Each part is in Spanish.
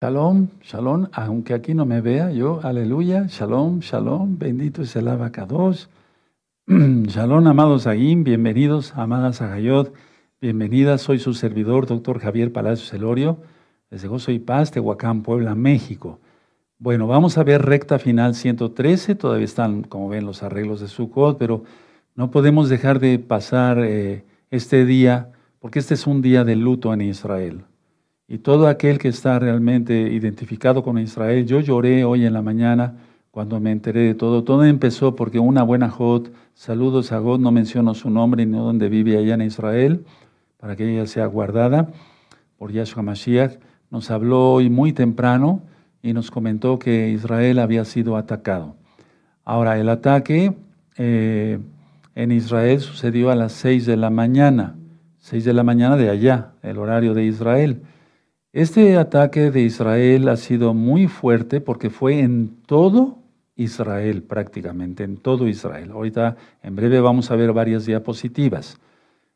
Shalom, shalom, aunque aquí no me vea yo, aleluya, shalom, shalom, bendito es el abacados. shalom, amados Aguín, bienvenidos, amadas Agayot, bienvenidas, soy su servidor, doctor Javier Palacios Elorio, desde Gozo y Paz, Tehuacán, Puebla, México. Bueno, vamos a ver recta final 113, todavía están, como ven, los arreglos de Sukkot, pero no podemos dejar de pasar eh, este día, porque este es un día de luto en Israel. Y todo aquel que está realmente identificado con Israel, yo lloré hoy en la mañana cuando me enteré de todo. Todo empezó porque una buena Jod, saludos a Jod, no menciono su nombre ni dónde vive allá en Israel, para que ella sea guardada por Yahshua Mashiach, nos habló hoy muy temprano y nos comentó que Israel había sido atacado. Ahora, el ataque eh, en Israel sucedió a las seis de la mañana, seis de la mañana de allá, el horario de Israel. Este ataque de Israel ha sido muy fuerte porque fue en todo Israel prácticamente, en todo Israel. Ahorita en breve vamos a ver varias diapositivas.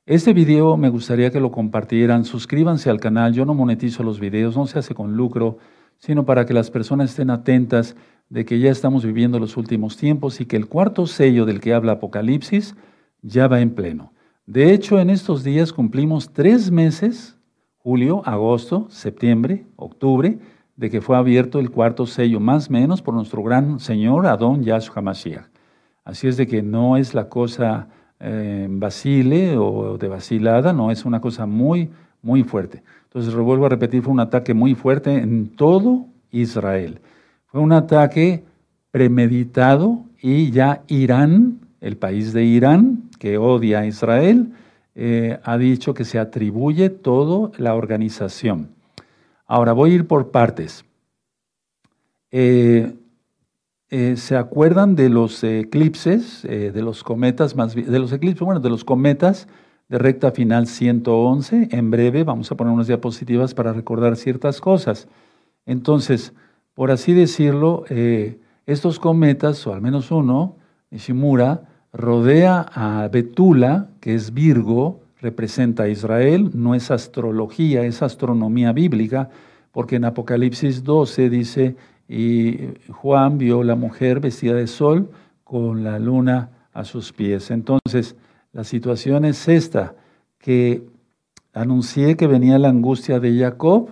Este video me gustaría que lo compartieran, suscríbanse al canal, yo no monetizo los videos, no se hace con lucro, sino para que las personas estén atentas de que ya estamos viviendo los últimos tiempos y que el cuarto sello del que habla Apocalipsis ya va en pleno. De hecho, en estos días cumplimos tres meses julio, agosto, septiembre, octubre, de que fue abierto el cuarto sello, más o menos por nuestro gran Señor Adón Yahshua Mashiach. Así es de que no es la cosa eh, vacile o de vacilada, no, es una cosa muy, muy fuerte. Entonces, vuelvo a repetir, fue un ataque muy fuerte en todo Israel. Fue un ataque premeditado y ya Irán, el país de Irán, que odia a Israel, eh, ha dicho que se atribuye todo la organización. Ahora voy a ir por partes. Eh, eh, ¿Se acuerdan de los eclipses, de los cometas más de los eclipses, bueno, de los cometas de recta final 111? En breve vamos a poner unas diapositivas para recordar ciertas cosas. Entonces, por así decirlo, estos cometas, o al menos uno, Nishimura, rodea a Betula, que es Virgo, representa a Israel, no es astrología, es astronomía bíblica, porque en Apocalipsis 12 dice, y Juan vio la mujer vestida de sol con la luna a sus pies. Entonces, la situación es esta, que anuncié que venía la angustia de Jacob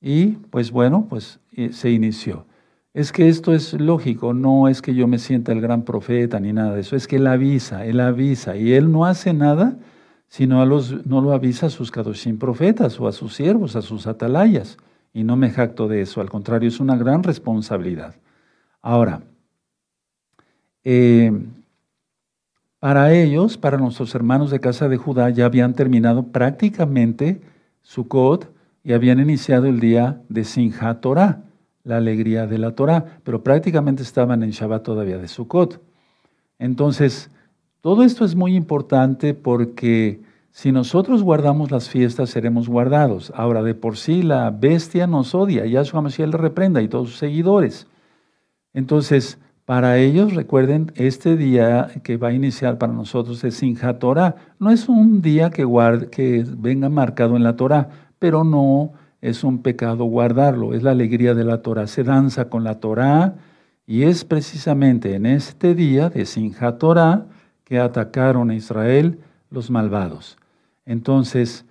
y pues bueno, pues eh, se inició. Es que esto es lógico, no es que yo me sienta el gran profeta ni nada de eso, es que él avisa, él avisa y él no hace nada sino a los, no lo avisa a sus kadoshim profetas o a sus siervos, a sus atalayas. Y no me jacto de eso, al contrario, es una gran responsabilidad. Ahora, eh, para ellos, para nuestros hermanos de casa de Judá, ya habían terminado prácticamente Sukkot y habían iniciado el día de Sinjat Torah la alegría de la Torah, pero prácticamente estaban en Shabbat todavía de Sukkot. Entonces, todo esto es muy importante porque si nosotros guardamos las fiestas, seremos guardados. Ahora, de por sí la bestia nos odia, Yahshua Mashiach le reprenda y todos sus seguidores. Entonces, para ellos, recuerden, este día que va a iniciar para nosotros es Sinjat Torah. No es un día que, que venga marcado en la Torah, pero no es un pecado guardarlo, es la alegría de la Torah. Se danza con la Torah y es precisamente en este día de Sinja Torah que atacaron a Israel los malvados. Entonces,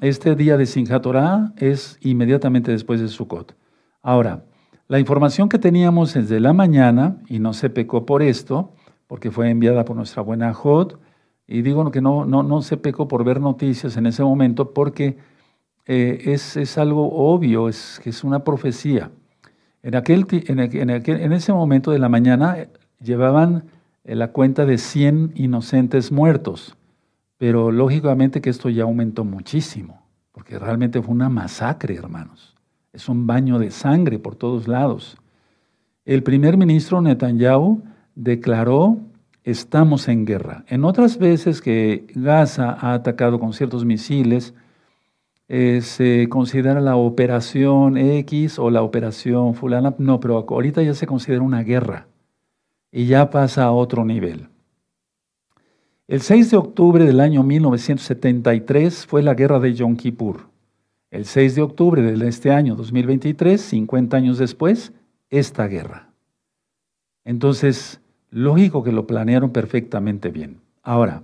este día de Sinja Torah es inmediatamente después de Sukkot. Ahora, la información que teníamos desde la mañana, y no se pecó por esto, porque fue enviada por nuestra buena Jod, y digo que no, no, no se pecó por ver noticias en ese momento, porque eh, es, algo obvio, es, es una profecía. En, aquel, en, ese momento de la mañana eh, llevaban eh, la cuenta de 100 inocentes muertos, pero lógicamente que esto ya aumentó muchísimo, porque realmente fue una masacre, hermanos. Es un baño de sangre por todos lados. El primer ministro Netanyahu declaró, estamos en guerra. En otras veces que Gaza ha atacado con ciertos misiles, eh, se considera la operación X o la operación fulana. No, pero ahorita ya se considera una guerra y ya pasa a otro nivel. El 6 de octubre del año 1973 fue la guerra de Yom Kippur. El 6 de octubre de este año 2023, 50 años después, esta guerra. Entonces, lógico que lo planearon perfectamente bien. Ahora,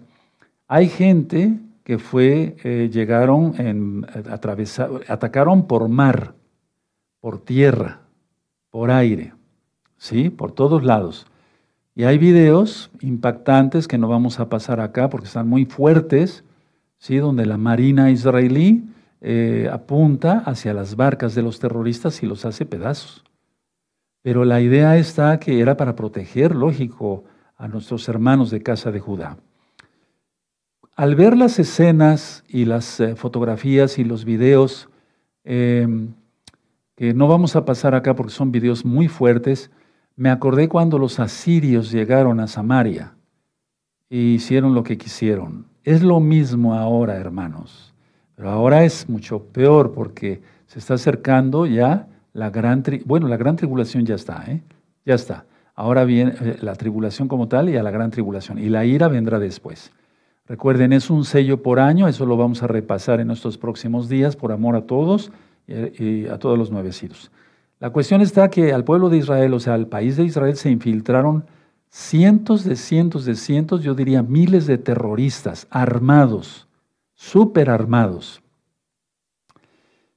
hay gente que fue, eh, llegaron, en, atacaron por mar, por tierra, por aire, ¿sí? Por todos lados. Y hay videos impactantes que no vamos a pasar acá porque están muy fuertes, ¿sí? Donde la marina israelí eh, apunta hacia las barcas de los terroristas y los hace pedazos. Pero la idea está que era para proteger, lógico, a nuestros hermanos de casa de Judá. Al ver las escenas y las eh, fotografías y los videos, em, que no vamos a pasar acá porque son videos muy fuertes, me acordé cuando los asirios llegaron a Samaria e hicieron lo que quisieron. Es lo mismo ahora, hermanos, pero ahora es mucho peor porque se está acercando ya la gran, bueno, la gran tribulación ya está, ¿eh? ya está. Ahora viene eh, la tribulación como tal y a la gran tribulación. Y la ira vendrá después. Recuerden, es un sello por año, eso lo vamos a repasar en estos próximos días, por amor a todos y a todos los nuevecitos. La cuestión está que al pueblo de Israel, o sea, al país de Israel, se infiltraron cientos de cientos de cientos, yo diría miles de terroristas armados, súper armados.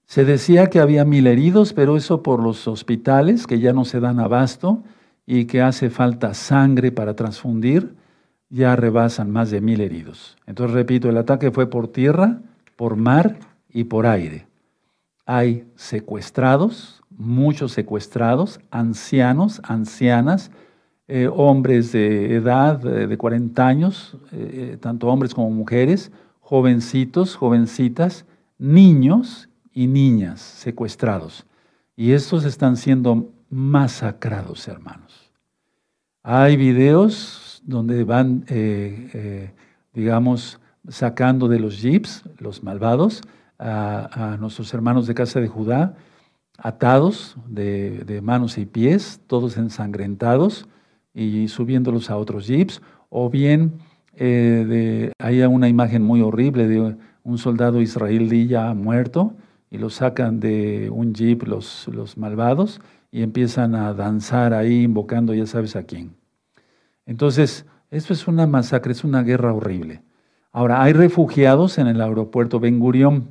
Se decía que había mil heridos, pero eso por los hospitales que ya no se dan abasto y que hace falta sangre para transfundir ya rebasan más de mil heridos. Entonces, repito, el ataque fue por tierra, por mar y por aire. Hay secuestrados, muchos secuestrados, ancianos, ancianas, eh, hombres de edad de 40 años, eh, tanto hombres como mujeres, jovencitos, jovencitas, niños y niñas secuestrados. Y estos están siendo masacrados, hermanos. Hay videos donde van, eh, eh, digamos, sacando de los jeeps, los malvados, a, nuestros hermanos de casa de Judá, atados de, manos y pies, todos ensangrentados, y subiéndolos a otros jeeps, o bien eh, de, hay una imagen muy horrible de un soldado israelí ya muerto, y lo sacan de un jeep los, los malvados y empiezan a danzar ahí invocando ya sabes a quién. Entonces, esto es una masacre, es una guerra horrible. Ahora, hay refugiados en el aeropuerto Ben Gurión.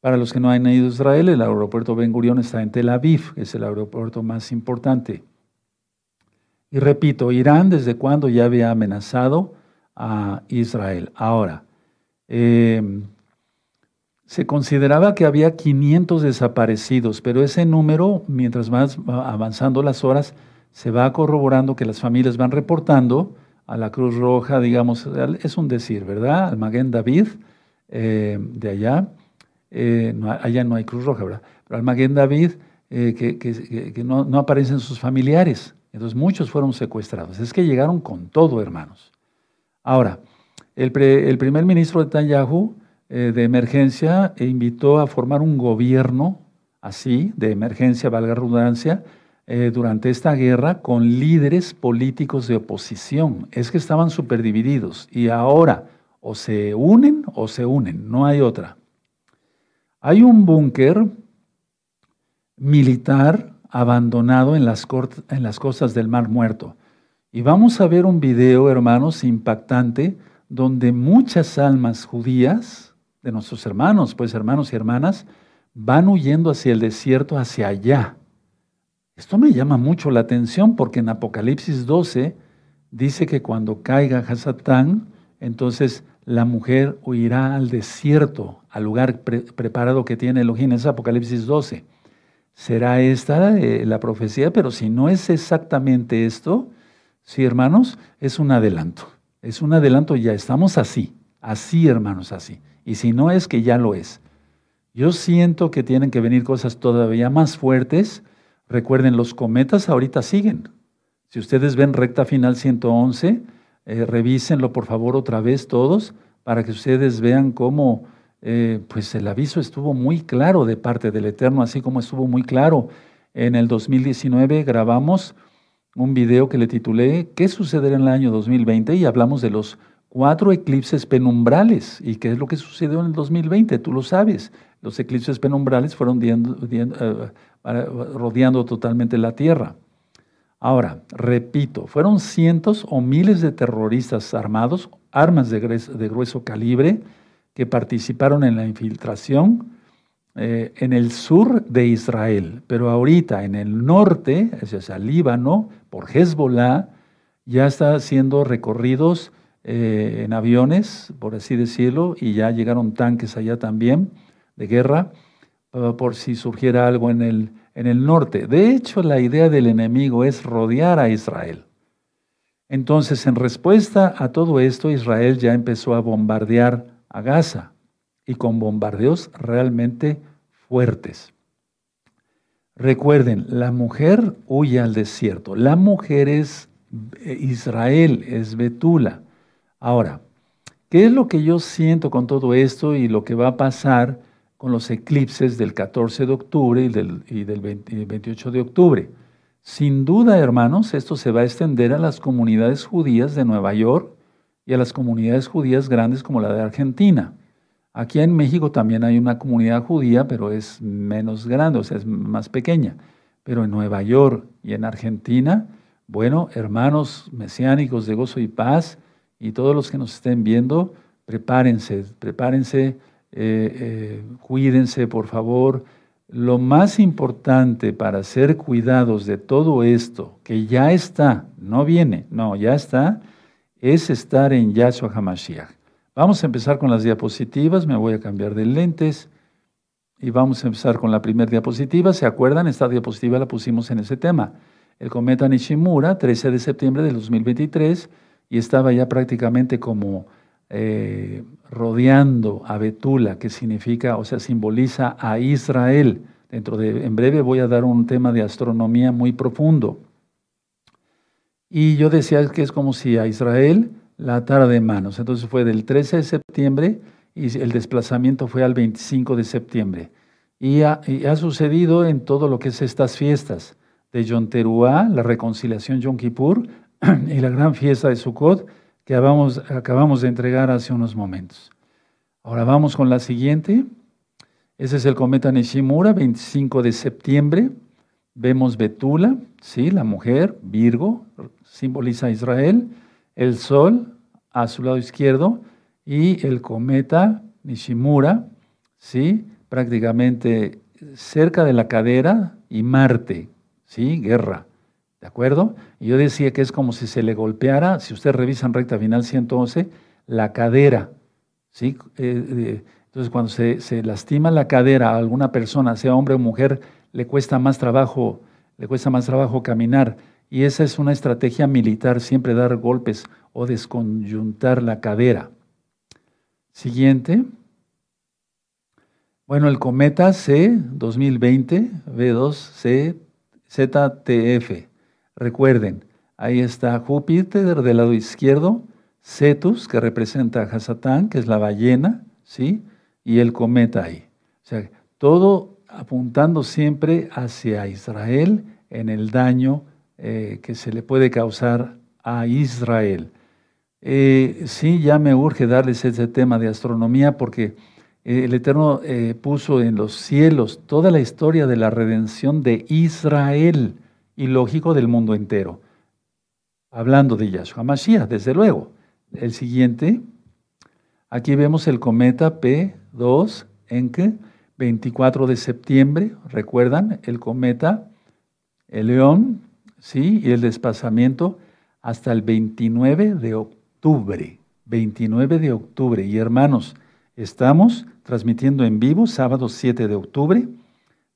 Para los que no han ido a Israel, el aeropuerto Ben Gurión está en Tel Aviv, es el aeropuerto más importante. Y repito, Irán desde cuando ya había amenazado a Israel. Ahora, em, se consideraba que había 500 desaparecidos, pero ese número, mientras más avanzando las horas, se va corroborando que las familias van reportando a la Cruz Roja, digamos, es un decir, ¿verdad? Al Maguen David, eh, de allá, eh, allá no hay Cruz Roja, ¿verdad? Pero al Maguen David, eh, que, no, aparecen sus familiares. Entonces muchos fueron secuestrados. Es que llegaron con todo, hermanos. Ahora, el, el primer ministro de Netanyahu de emergencia invitó a formar un gobierno así, de emergencia, valga redundancia, eh, durante esta guerra con líderes políticos de oposición. Es que estaban súper divididos y ahora o se unen o se unen, no hay otra. Hay un búnker militar abandonado en las, en las costas del Mar Muerto. Y vamos a ver un video, hermanos, impactante, donde muchas almas judías de nuestros hermanos, pues hermanos y hermanas, van huyendo hacia el desierto, hacia allá. Esto me llama mucho la atención porque en Apocalipsis 12 dice que cuando caiga Hasatán, entonces la mujer huirá al desierto, al lugar preparado que tiene Elohim. Es Apocalipsis 12. Será esta eh, la profecía, pero si no es exactamente esto, sí, hermanos, es un adelanto. Es un adelanto ya, estamos así, así, hermanos, así. Y si no es que ya lo es. Yo siento que tienen que venir cosas todavía más fuertes Recuerden, los cometas ahorita siguen. Si ustedes ven recta final 111, eh, revísenlo por favor otra vez todos para que ustedes vean cómo eh, pues el aviso estuvo muy claro de parte del Eterno, así como estuvo muy claro. En el 2019 grabamos un video que le titulé ¿Qué sucederá en el año 2020? y hablamos de los cuatro eclipses penumbrales. ¿Y qué es lo que sucedió en el 2020? Tú lo sabes. los eclipses penumbrales fueron eh, rodeando totalmente la Tierra. Ahora, repito, fueron cientos o miles de terroristas armados, armas de grueso, calibre, que participaron en la infiltración eh, en el sur de Israel. Pero ahorita en el norte, es decir, Líbano, por Hezbollah, ya está haciendo recorridos eh, en aviones, por así decirlo, y ya llegaron tanques allá también de guerra, por si surgiera algo en el, en el norte. De hecho, la idea del enemigo es rodear a Israel. Entonces, en respuesta a todo esto, Israel ya empezó a bombardear a Gaza y con bombardeos realmente fuertes. Recuerden, la mujer huye al desierto. La mujer es eh, Israel, es Betula. Ahora, ¿qué es lo que yo siento con todo esto y lo que va a pasar con los eclipses del 14 de octubre y del, y del 28 de octubre. Sin duda, hermanos, esto se va a extender a las comunidades judías de Nueva York y a las comunidades judías grandes como la de Argentina. Aquí en México también hay una comunidad judía, pero es menos grande, o sea, es más pequeña. Pero en Nueva York y en Argentina, bueno, hermanos mesiánicos de gozo y paz y todos los que nos estén viendo, prepárense, prepárense eh, eh, cuídense por favor. Lo más importante para ser cuidados de todo esto, que ya está, no viene, no, ya está, es estar en Yahshua HaMashiach. Vamos a empezar con las diapositivas, me voy a cambiar de lentes y vamos a empezar con la primera diapositiva. ¿Se acuerdan? Esta diapositiva la pusimos en ese tema. El cometa Nishimura, 13 de septiembre de 2023, y estaba ya prácticamente como eh, rodeando a Betula, que significa, o sea, simboliza a Israel. Dentro de, en breve voy a dar un tema de astronomía muy profundo. Y yo decía que es como si a Israel la atara de manos. Entonces fue del 13 de septiembre y el desplazamiento fue al 25 de septiembre. Y ha, sucedido en todo lo que es estas fiestas de Yom Teruah, la reconciliación Yom Kippur y la gran fiesta de Sukkot, que acabamos, de entregar hace unos momentos. Ahora vamos con la siguiente. Ese es el cometa Nishimura, 25 de septiembre. Vemos Betula, ¿sí? la mujer, Virgo, simboliza Israel. El sol a su lado izquierdo y el cometa Nishimura, ¿sí? prácticamente cerca de la cadera y Marte, ¿sí? guerra. ¿De acuerdo? Y yo decía que es como si se le golpeara, si ustedes revisan recta final 111, la cadera. ¿sí? Eh, eh, entonces, cuando se, se, lastima la cadera a alguna persona, sea hombre o mujer, le cuesta más trabajo, le cuesta más trabajo caminar. Y esa es una estrategia militar, siempre dar golpes o desconyuntar la cadera. Siguiente. Bueno, el cometa C 2020, B2C, ZTF. Recuerden, ahí está Júpiter del lado izquierdo, Cetus, que representa a Hasatán, que es la ballena, ¿sí? Y el cometa ahí. O sea, todo apuntando siempre hacia Israel en el daño eh, que se le puede causar a Israel. Eh, sí, ya me urge darles ese tema de astronomía porque eh, el Eterno puso en los cielos toda la historia de la redención de Israel y lógico del mundo entero. Hablando de Yahshua Mashiach, desde luego. El siguiente, aquí vemos el cometa P2 en que 24 de septiembre, recuerdan, el cometa, el león, ¿sí? Y el desplazamiento hasta el 29 de octubre. 29 de octubre. Y hermanos, estamos transmitiendo en vivo sábado 7 de octubre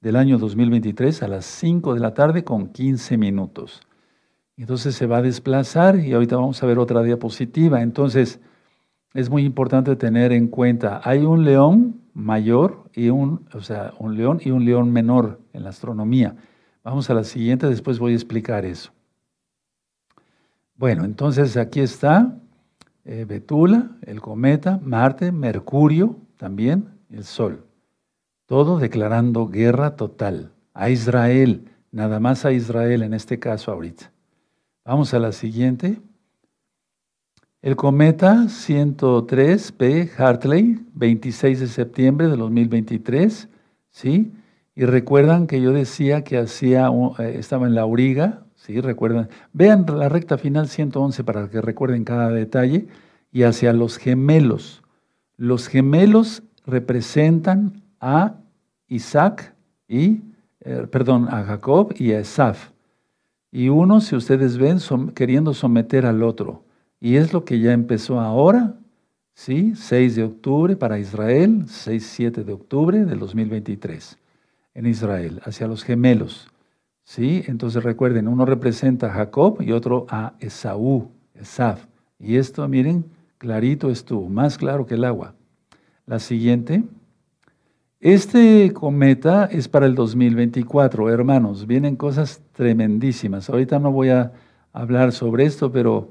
del año 2023 a las 5 de la tarde con 15 minutos. Entonces se va a desplazar y ahorita vamos a ver otra diapositiva. Entonces es muy importante tener en cuenta, hay un león mayor y un, o sea, un león y un león menor en la astronomía. Vamos a la siguiente, después voy a explicar eso. Bueno, entonces aquí está eh, Betula, el cometa, Marte, Mercurio también, el Sol. Todo declarando guerra total a Israel, nada más a Israel en este caso ahorita. Vamos a la siguiente. El cometa 103P Hartley, 26 de septiembre de 2023, ¿sí? Y recuerdan que yo decía que hacía, eh, estaba en la auriga, ¿sí? Recuerdan. Vean la recta final 111 para que recuerden cada detalle. Y hacia los gemelos. Los gemelos representan a Isaac y, eh, perdón, a Jacob y a Esaf. Y uno, si ustedes ven, queriendo someter al otro. Y es lo que ya empezó ahora, ¿sí? 6 de octubre para Israel, 6-7 de octubre del 2023 en Israel, hacia los gemelos. ¿sí? Entonces recuerden, uno representa a Jacob y otro a Esaú, Esaf. Y esto, miren, clarito estuvo, más claro que el agua. La siguiente. Este cometa es para el 2024, hermanos. Vienen cosas tremendísimas. Ahorita no voy a hablar sobre esto, pero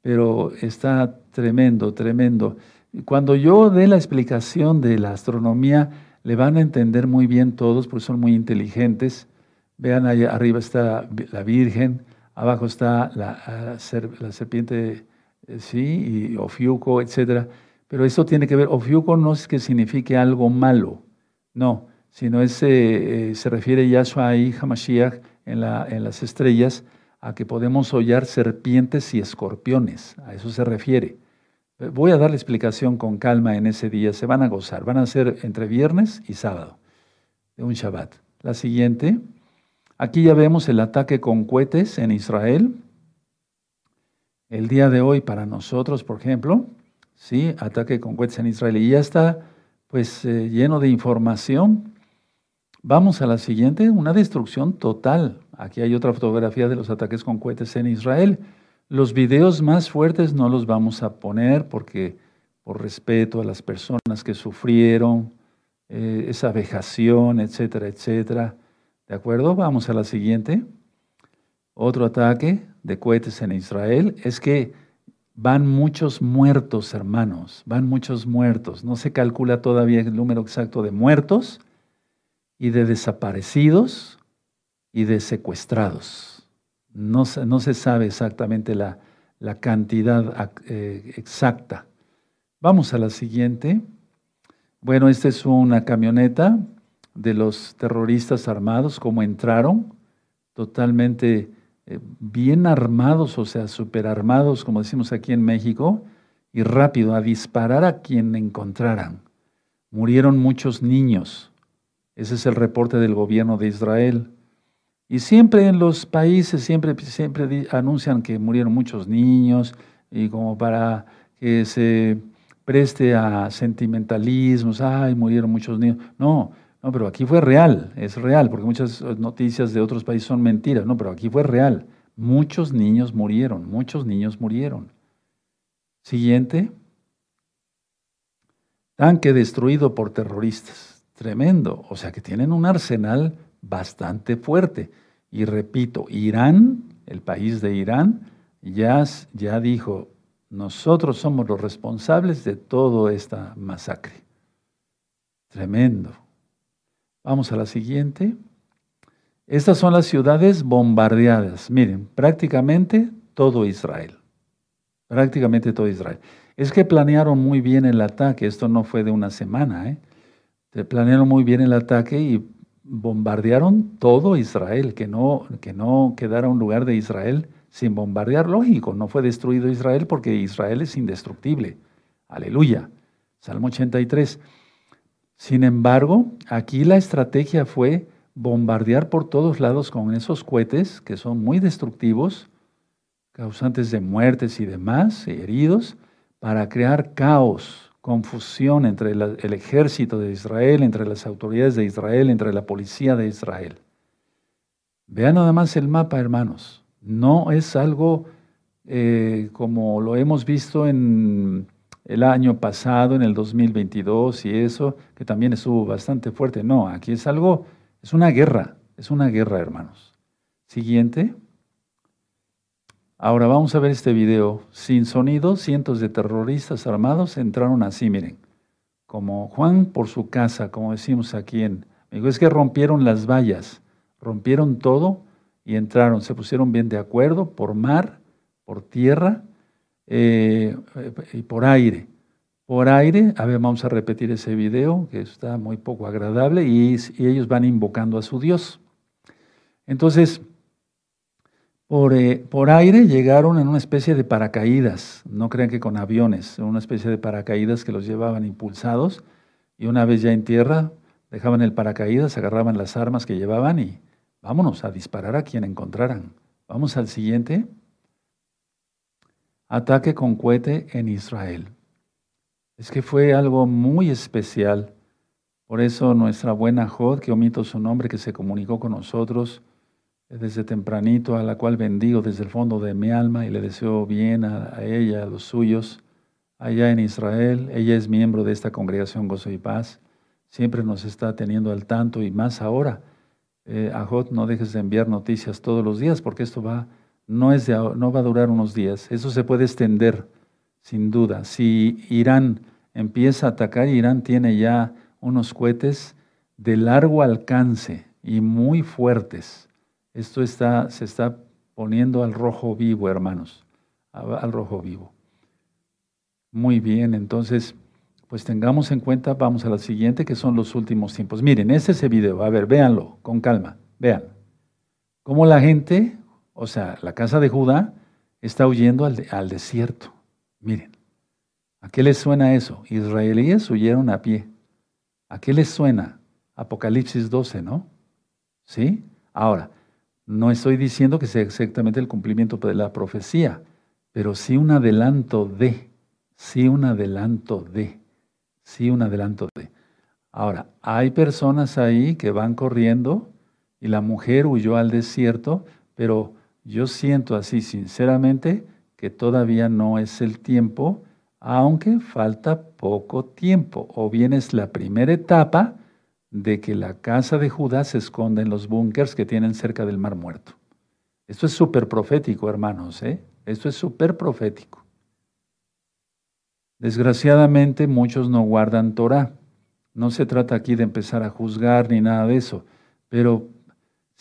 pero está tremendo, tremendo. Cuando yo dé la explicación de la astronomía, le van a entender muy bien todos, porque son muy inteligentes. Vean, ahí arriba está la Virgen, abajo está la, la serpiente, eh, sí, y Ofiuco, etc. Pero eso tiene que ver, Ofiuco no es que signifique algo malo, no, sino es, eh, se refiere Yahshua y Hamashiach en, la, en las estrellas, a que podemos hollar serpientes y escorpiones, a eso se refiere. Voy a dar la explicación con calma en ese día, se van a gozar, van a ser entre viernes y sábado, de un Shabbat. La siguiente, aquí ya vemos el ataque con cohetes en Israel. El día de hoy para nosotros, por ejemplo, sí, ataque con cohetes en Israel y ya está pues eh, lleno de información. Vamos a la siguiente, una destrucción total. Aquí hay otra fotografía de los ataques con cohetes en Israel. Los videos más fuertes no los vamos a poner porque por respeto a las personas que sufrieron eh, esa vejación, etcétera, etcétera. ¿De acuerdo? Vamos a la siguiente. Otro ataque de cohetes en Israel es que van muchos muertos, hermanos, van muchos muertos. No se calcula todavía el número exacto de muertos y de desaparecidos y de secuestrados. No, no se sabe exactamente la, la cantidad eh, exacta. Vamos a la siguiente. Bueno, esta es una camioneta de los terroristas armados, cómo entraron, totalmente eh, bien armados, o sea, super armados, como decimos aquí en México, y rápido a disparar a quien encontraran. Murieron muchos niños. Ese es el reporte del gobierno de Israel. Y siempre en los países, siempre, siempre anuncian que murieron muchos niños y como para que se preste a sentimentalismos, ay, murieron muchos niños. No, no, pero aquí fue real, es real, porque muchas noticias de otros países son mentiras, no, pero aquí fue real. Muchos niños murieron, muchos niños murieron. Siguiente. Tanque destruido por terroristas. Tremendo. O sea que tienen un arsenal bastante fuerte. Y repito, Irán, el país de Irán, ya, ya dijo, nosotros somos los responsables de toda esta masacre. Tremendo. Vamos a la siguiente. Estas son las ciudades bombardeadas. Miren, prácticamente todo Israel. Prácticamente todo Israel. Es que planearon muy bien el ataque. Esto no fue de una semana. ¿eh? Planearon muy bien el ataque y bombardearon todo Israel, que no, que no quedara un lugar de Israel sin bombardear. Lógico, no fue destruido Israel porque Israel es indestructible. Aleluya. Salmo 83. Sin embargo, aquí la estrategia fue bombardear por todos lados con esos cohetes que son muy destructivos, causantes de muertes y demás, heridos, para crear caos, confusión entre el ejército de Israel, entre las autoridades de Israel, entre la policía de Israel. Vean nada más el mapa, hermanos. No es algo eh, como lo hemos visto en el año pasado, en el 2022 y eso, que también estuvo bastante fuerte. No, aquí es algo, es una guerra, es una guerra, hermanos. Siguiente. Ahora vamos a ver este video. Sin sonido, cientos de terroristas armados entraron así, miren. Como Juan por su casa, como decimos aquí en. Es que rompieron las vallas, rompieron todo y entraron. Se pusieron bien de acuerdo por mar, por tierra. Eh, y por aire. Por aire, a ver, vamos a repetir ese video que está muy poco agradable y, ellos van invocando a su Dios. Entonces, por, eh, por, aire llegaron en una especie de paracaídas, no crean que con aviones, una especie de paracaídas que los llevaban impulsados y una vez ya en tierra dejaban el paracaídas, agarraban las armas que llevaban y vámonos a disparar a quien encontraran. Vamos al siguiente. Ataque con cohete en Israel. Es que fue algo muy especial. Por eso nuestra buena Jod, que omito su nombre, que se comunicó con nosotros desde tempranito, a la cual bendigo desde el fondo de mi alma y le deseo bien a, ella, a los suyos, allá en Israel. Ella es miembro de esta congregación Gozo y Paz. Siempre nos está teniendo al tanto y más ahora. Eh, Ajot, no dejes de enviar noticias todos los días porque esto va no, es no va a durar unos días, eso se puede extender, sin duda. Si Irán empieza a atacar, Irán tiene ya unos cohetes de largo alcance y muy fuertes. Esto está, se está poniendo al rojo vivo, hermanos, al rojo vivo. Muy bien, entonces, pues tengamos en cuenta, vamos a la siguiente, que son los últimos tiempos. Miren, este es ese video, a ver, véanlo con calma, vean. Cómo la gente o sea, la casa de Judá está huyendo al, desierto. Miren, ¿a qué les suena eso? Israelíes huyeron a pie. ¿A qué les suena? Apocalipsis 12, ¿no? ¿Sí? Ahora, no estoy diciendo que sea exactamente el cumplimiento de la profecía, pero sí un adelanto de, sí un adelanto de, sí un adelanto de. Ahora, hay personas ahí que van corriendo y la mujer huyó al desierto, pero yo siento así sinceramente que todavía no es el tiempo, aunque falta poco tiempo, o bien es la primera etapa de que la casa de Judá se esconda en los búnkers que tienen cerca del Mar Muerto. Esto es súper profético, hermanos, ¿eh? Esto es súper profético. Desgraciadamente muchos no guardan Torah. No se trata aquí de empezar a juzgar ni nada de eso, pero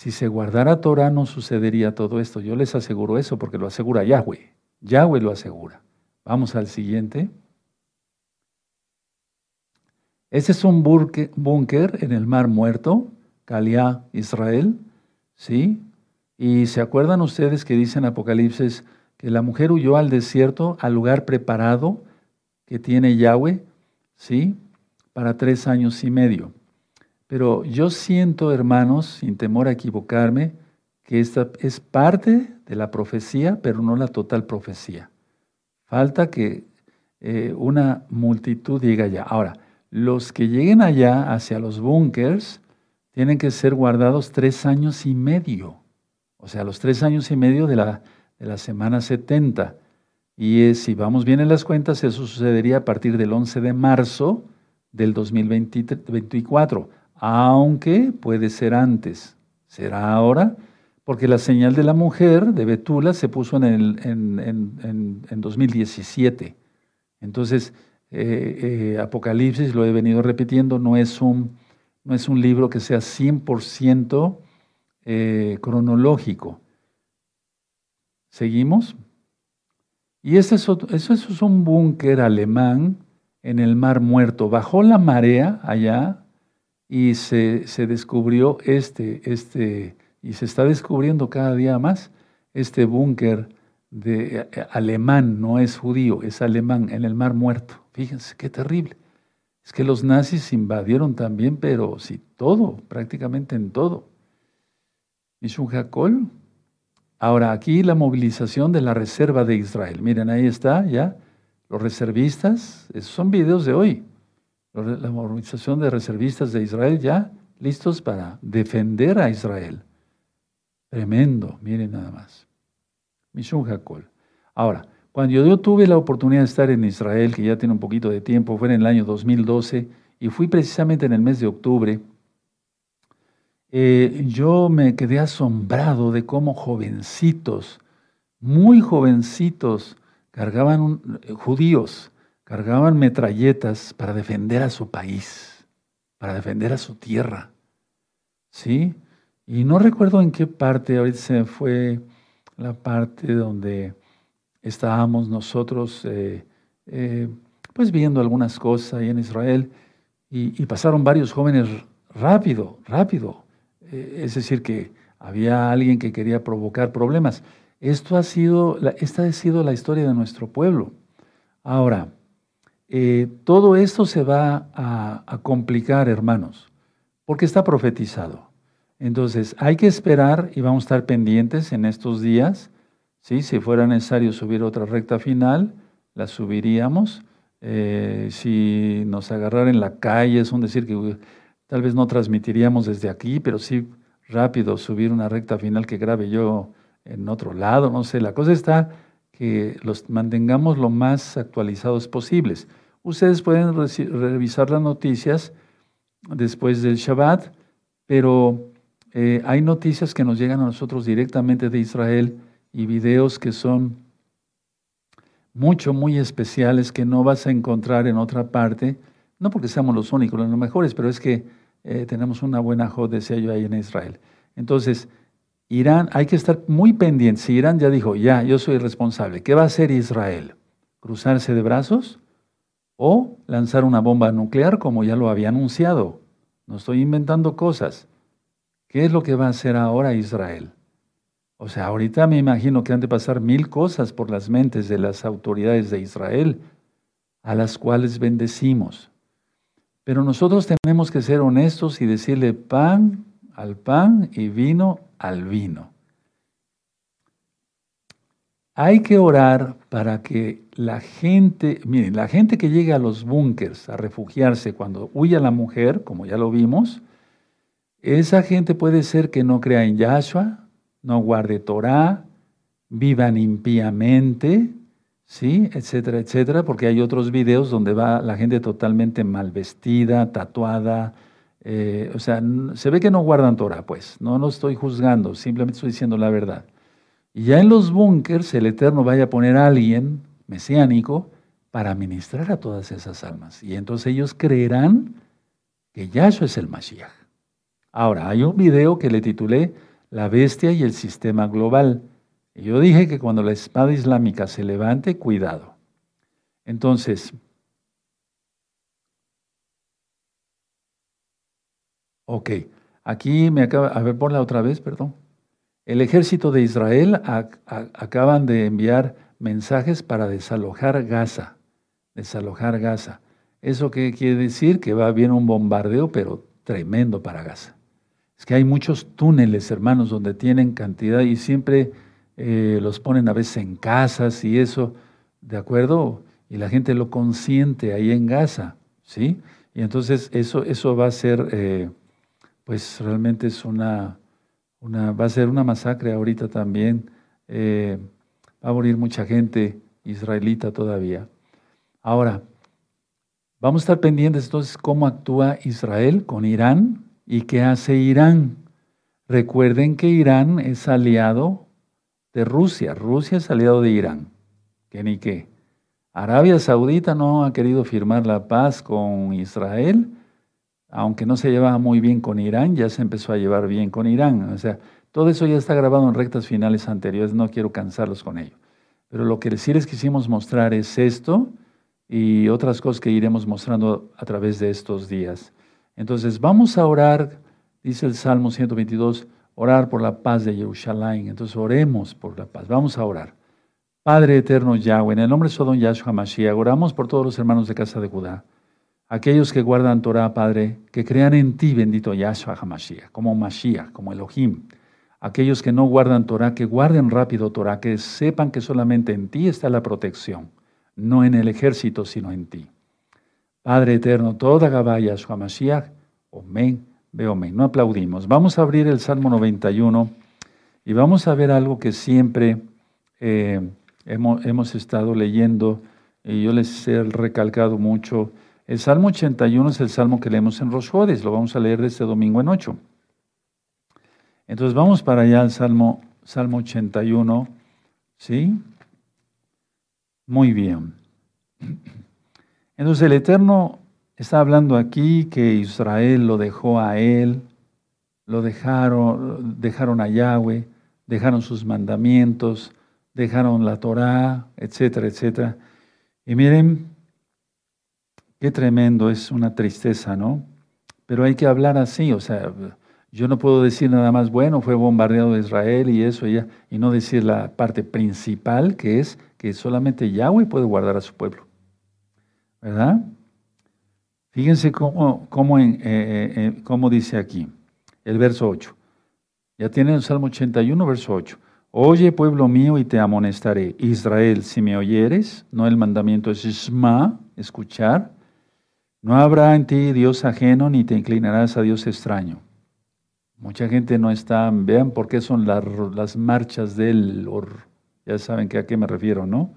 si se guardara Torah no sucedería todo esto. Yo les aseguro eso porque lo asegura Yahweh. Yahweh lo asegura. Vamos al siguiente. Este es un búnker en el Mar Muerto, Caliá, Israel. ¿Sí? Y se acuerdan ustedes que dice en Apocalipsis que la mujer huyó al desierto, al lugar preparado que tiene Yahweh, ¿sí? Para tres años y medio. Pero yo siento, hermanos, sin temor a equivocarme, que esta es parte de la profecía, pero no la total profecía. Falta que eh, una multitud llegue allá. Ahora, los que lleguen allá hacia los búnkers tienen que ser guardados tres años y medio. O sea, los tres años y medio de la, de la semana 70. Y si vamos bien en las cuentas, eso sucedería a partir del 11 de marzo del 2024 aunque puede ser antes. ¿Será ahora? Porque la señal de la mujer de Betula se puso en, el, en, 2017. Entonces, eh, eh, Apocalipsis, lo he venido repitiendo, no es un, no es un libro que sea 100% eh, cronológico. ¿Seguimos? Y ese es eso es un búnker alemán en el Mar Muerto. Bajó la marea allá y se, descubrió este, este, y se está descubriendo cada día más, este búnker de eh, alemán, no es judío, es alemán, en el Mar Muerto. Fíjense qué terrible. Es que los nazis invadieron también, pero sí, todo, prácticamente en todo. Mishun Hakol. Ahora, aquí la movilización de la reserva de Israel. Miren, ahí está ya. Los reservistas, esos son videos de hoy la movilización de reservistas de Israel ya listos para defender a Israel. Tremendo, miren nada más. Mishun Hakol. Ahora, cuando yo tuve la oportunidad de estar en Israel, que ya tiene un poquito de tiempo, fue en el año 2012, y fui precisamente en el mes de octubre, eh, yo me quedé asombrado de cómo jovencitos, muy jovencitos, cargaban eh, judíos, cargaban metralletas para defender a su país, para defender a su tierra. ¿Sí? Y no recuerdo en qué parte, ahorita se fue la parte donde estábamos nosotros eh, eh, pues viendo algunas cosas ahí en Israel y, pasaron varios jóvenes rápido, rápido. Eh, es decir, que había alguien que quería provocar problemas. Esto ha sido, esta ha sido la historia de nuestro pueblo. Ahora, todo esto se va a complicar, hermanos, porque está profetizado. Entonces, hay que esperar y vamos a estar pendientes en estos días. ¿sí? Si fuera necesario subir otra recta final, la subiríamos. Eh, si nos agarrara en la calle, es un decir que tal vez no transmitiríamos desde aquí, pero sí rápido subir una recta final que grabe yo en otro lado, no sé. La cosa está que los mantengamos lo más actualizados posibles. Ustedes pueden revisar las noticias después del Shabbat, pero eh, hay noticias que nos llegan a nosotros directamente de Israel y videos que son mucho, muy especiales que no vas a encontrar en otra parte, no porque seamos los únicos, los mejores, pero es que eh, tenemos una buena jod de sello ahí en Israel. Entonces, Irán, hay que estar muy pendientes. Si Irán ya dijo, ya, yo soy responsable, ¿qué va a hacer Israel? ¿Cruzarse de brazos? ¿O lanzar una bomba nuclear como ya lo había anunciado? No estoy inventando cosas. ¿Qué es lo que va a hacer ahora Israel? O sea, ahorita me imagino que han de pasar mil cosas por las mentes de las autoridades de Israel, a las cuales bendecimos. Pero nosotros tenemos que ser honestos y decirle pan al pan y vino al vino. Hay que orar para que la gente, miren, la gente que llegue a los búnkers a refugiarse cuando huya la mujer, como ya lo vimos, esa gente puede ser que no crea en Yahshua, no guarde Torah, vivan impíamente, ¿sí? etcétera, etcétera, porque hay otros videos donde va la gente totalmente mal vestida, tatuada, eh, o sea, se ve que no guardan Torah, pues, no lo estoy juzgando, simplemente estoy diciendo la verdad. Y ya en los búnkers el Eterno vaya a poner a alguien mesiánico para ministrar a todas esas almas. Y entonces ellos creerán que Yahshua es el Mashiach. Ahora, hay un video que le titulé La bestia y el sistema global. Y yo dije que cuando la espada islámica se levante, cuidado. Entonces, ok, aquí me acaba, a ver, ponla otra vez, perdón. El ejército de Israel acaban de enviar mensajes para desalojar Gaza, desalojar Gaza. ¿Eso qué quiere decir? Que va bien un bombardeo, pero tremendo para Gaza. Es que hay muchos túneles, hermanos, donde tienen cantidad y siempre eh, los ponen a veces en casas y eso, ¿de acuerdo? Y la gente lo consiente ahí en Gaza, ¿sí? Y entonces eso, eso va a ser, eh, pues realmente es una, va a ser una masacre ahorita también. Eh, va a morir mucha gente israelita todavía. Ahora, vamos a estar pendientes entonces cómo actúa Israel con Irán, ¿Y qué hace Irán? Recuerden que Irán es aliado de Rusia. Rusia es aliado de Irán. ¿Qué ni qué? Arabia Saudita no ha querido firmar la paz con Israel, aunque no se llevaba muy bien con Irán, ya se empezó a llevar bien con Irán. O sea, todo eso ya está grabado en rectas finales anteriores, no quiero cansarlos con ello. Pero lo que sí les quisimos mostrar es esto y otras cosas que iremos mostrando a través de estos días. Entonces vamos a orar, dice el Salmo 122, orar por la paz de Jerusalén. Entonces oremos por la paz. Vamos a orar. Padre eterno Yahweh, en el nombre de Sodom Yahshua Mashiach, oramos por todos los hermanos de casa de Judá, aquellos que guardan Torah, Padre, que crean en ti, bendito Yahshua HaMashiach, como Mashiach, como Elohim. Aquellos que no guardan Torah, que guarden rápido Torah, que sepan que solamente en ti está la protección, no en el ejército, sino en ti. Padre eterno, toda Gabaya, su Mashiach, Omen, Beomen. No aplaudimos. Vamos a abrir el Salmo 91 y vamos a ver algo que siempre eh, hemos, estado leyendo y yo les he recalcado mucho. El Salmo 81 es el Salmo que leemos en Rosjodes, lo vamos a leer de este domingo en 8. Entonces vamos para allá al Salmo, Salmo 81, ¿sí? Muy bien. Entonces el Eterno está hablando aquí que Israel lo dejó a él, lo dejaron, dejaron a Yahweh, dejaron sus mandamientos, dejaron la Torá, etcétera, etcétera. Y miren, qué tremendo, es una tristeza, ¿no? Pero hay que hablar así, o sea, yo no puedo decir nada más, bueno, fue bombardeado Israel y eso y ya, y no decir la parte principal que es que solamente Yahweh puede guardar a su pueblo. ¿Verdad? Fíjense cómo, cómo, eh, eh, eh, dice aquí, el verso 8. Ya tienen el Salmo 81, verso 8. Oye, pueblo mío, y te amonestaré. Israel, si me oyeres, no el mandamiento es Shma, escuchar. No habrá en ti Dios ajeno, ni te inclinarás a Dios extraño. Mucha gente no está, vean por qué son las, marchas del or. Ya saben que a qué me refiero, ¿no?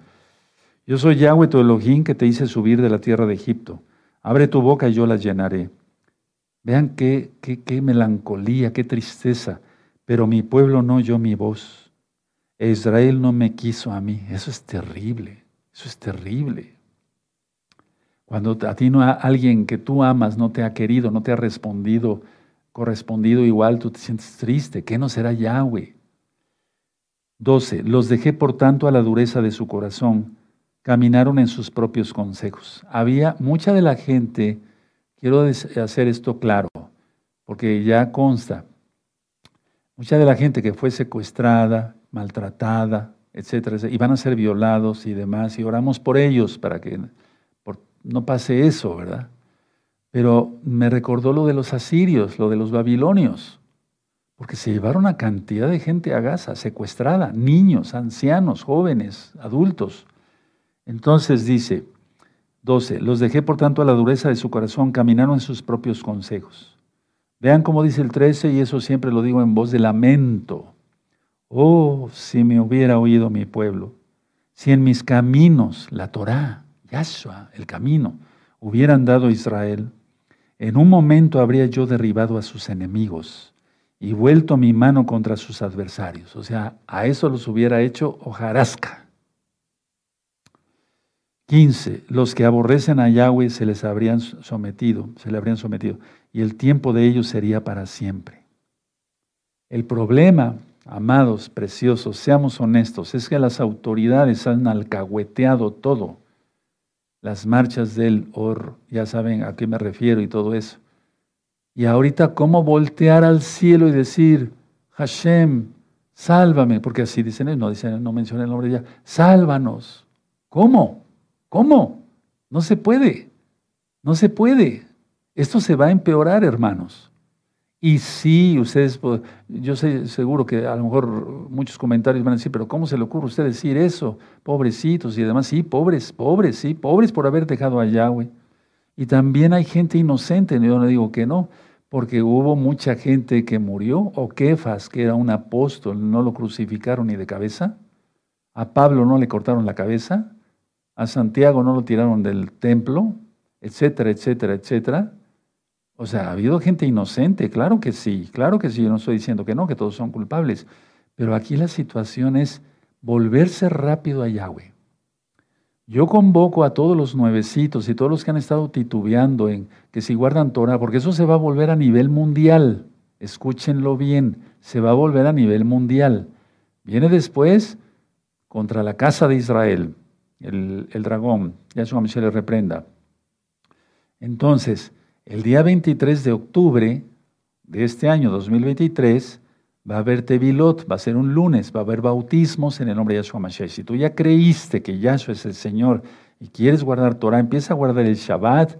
Yo soy Yahweh tu Elohim que te hice subir de la tierra de Egipto. Abre tu boca y yo la llenaré. Vean qué, qué, qué melancolía, qué tristeza. Pero mi pueblo no oyó mi voz. E Israel no me quiso a mí. Eso es terrible. Eso es terrible. Cuando a ti no alguien que tú amas no te ha querido, no te ha respondido, correspondido igual, tú te sientes triste. ¿Qué no será Yahweh? 12. Los dejé por tanto a la dureza de su corazón. Caminaron en sus propios consejos. Había mucha de la gente, quiero hacer esto claro, porque ya consta, mucha de la gente que fue secuestrada, maltratada, etcétera, y van a ser violados y demás, y oramos por ellos para que no pase eso, ¿verdad? Pero me recordó lo de los asirios, lo de los babilonios, porque se llevaron a cantidad de gente a Gaza, secuestrada, niños, ancianos, jóvenes, adultos. Entonces dice, 12, los dejé por tanto a la dureza de su corazón, caminaron en sus propios consejos. Vean cómo dice el 13, y eso siempre lo digo en voz de lamento. Oh, si me hubiera oído mi pueblo, si en mis caminos, la Torá, Yahshua, el camino, hubieran dado Israel, en un momento habría yo derribado a sus enemigos y vuelto mi mano contra sus adversarios. O sea, a eso los hubiera hecho hojarasca. 15. Los que aborrecen a Yahweh se les habrían sometido, se le habrían sometido, y el tiempo de ellos sería para siempre. El problema, amados, preciosos, seamos honestos, es que las autoridades han alcahueteado todo las marchas del Or, ya saben a qué me refiero y todo eso. Y ahorita, ¿cómo voltear al cielo y decir, Hashem, sálvame? Porque así dicen, no dicen, no mencionan el nombre ya, sálvanos. ¿Cómo? ¿Cómo? No se puede. No se puede. Esto se va a empeorar, hermanos. Y sí, ustedes, yo sé seguro que a lo mejor muchos comentarios van a decir, pero ¿cómo se le ocurre a usted decir eso? Pobrecitos y demás. Sí, pobres, pobres, sí, pobres por haber dejado a Yahweh. Y también hay gente inocente, yo no digo que no, porque hubo mucha gente que murió, o Kefas, que era un apóstol, no lo crucificaron ni de cabeza, a Pablo no le cortaron la cabeza, a Santiago no lo tiraron del templo, etcétera, etcétera, etcétera. O sea, ha habido gente inocente, claro que sí, claro que sí, yo no estoy diciendo que no, que todos son culpables, pero aquí la situación es volverse rápido a Yahweh. Yo convoco a todos los nuevecitos y todos los que han estado titubeando en que si guardan Torah, porque eso se va a volver a nivel mundial. Escúchenlo bien, se va a volver a nivel mundial. Viene después contra la casa de Israel, el, el dragón, Yahshua se le reprenda. Entonces, el día 23 de octubre de este año 2023 va a haber Tevilot, va a ser un lunes, va a haber bautismos en el nombre de Yahshua Mashiach. Si tú ya creíste que Yahshua es el Señor y quieres guardar Torah, empieza a guardar el Shabbat,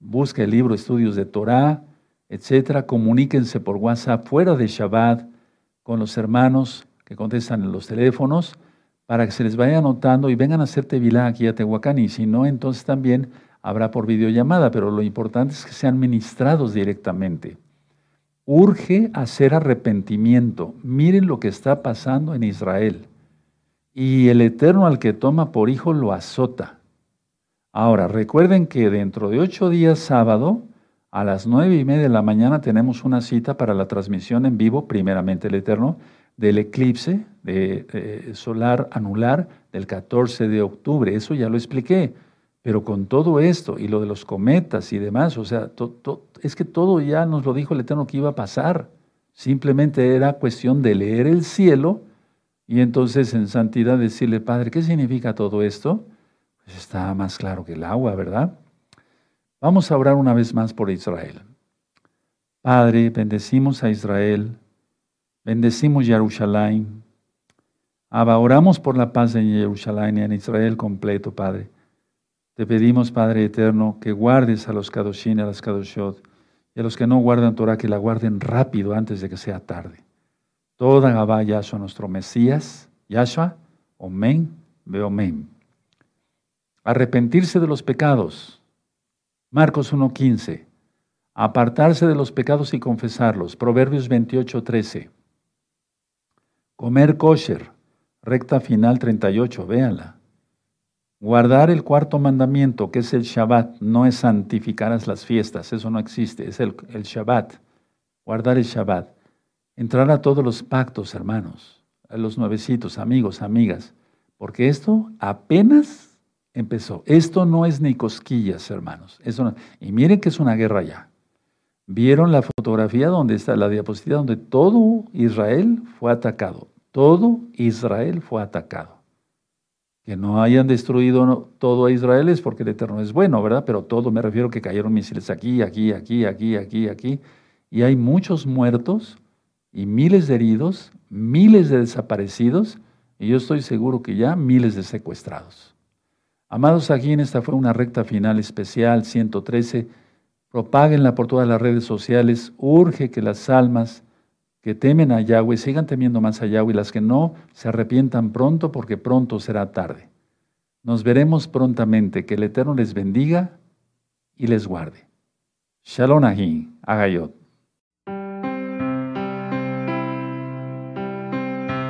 busca el libro Estudios de Torah, etcétera. Comuníquense por WhatsApp fuera de Shabbat con los hermanos que contestan en los teléfonos para que se les vaya anotando y vengan a hacer Tevilá aquí a Tehuacán. Y si no, entonces también habrá por videollamada, pero lo importante es que sean ministrados directamente. Urge hacer arrepentimiento. Miren lo que está pasando en Israel. Y el Eterno al que toma por hijo lo azota. Ahora, recuerden que dentro de ocho días sábado, a las nueve y media de la mañana tenemos una cita para la transmisión en vivo, primeramente el Eterno, del eclipse eh, solar anular del 14 de octubre. Eso ya lo expliqué. Pero con todo esto y lo de los cometas y demás, o sea, es que todo ya nos lo dijo el Eterno que iba a pasar. Simplemente era cuestión de leer el cielo Y entonces en santidad decirle, Padre, ¿qué significa todo esto? Pues está más claro que el agua, ¿verdad? Vamos a orar una vez más por Israel. Padre, bendecimos a Israel, bendecimos Jerusalén. Abba, oramos por la paz en Jerusalén y en Israel completo, Padre. Te pedimos, Padre eterno, que guardes a los Kadoshin a las Kadoshot, y a los que no guardan Torah, que la guarden rápido antes de que sea tarde. Toda Gabá Yahshua, nuestro Mesías, Yahshua, Omen, Beomen. Arrepentirse de los pecados. Marcos 1.15. Apartarse de los pecados y confesarlos. Proverbios 28.13. Comer kosher. Recta final 38, véanla. Guardar el cuarto mandamiento, que es el Shabbat, no es santificar las fiestas, eso no existe, es el, Shabbat. Guardar el Shabbat. Entrar a todos los pactos, hermanos, a los nuevecitos, amigos, amigas, porque esto apenas empezó. Esto no es ni cosquillas, hermanos. y miren que es una guerra ya. Vieron la fotografía donde está la diapositiva donde todo Israel fue atacado. Todo Israel fue atacado que no hayan destruido todo a Israel es porque el Eterno es bueno, ¿verdad? Pero todo, me refiero que cayeron misiles aquí, aquí, aquí, aquí, aquí, aquí. Y hay muchos muertos y miles de heridos, miles de desaparecidos, y yo estoy seguro que ya miles de secuestrados. Amados, aquí en esta fue una recta final especial, 113. Propáguenla por todas las redes sociales. Urge que las almas que temen a Yahweh sigan temiendo más a Yahweh, las que no se arrepientan pronto porque pronto será tarde. Nos veremos prontamente. Que el Eterno les bendiga y les guarde. Shalom Ahi, Agayot.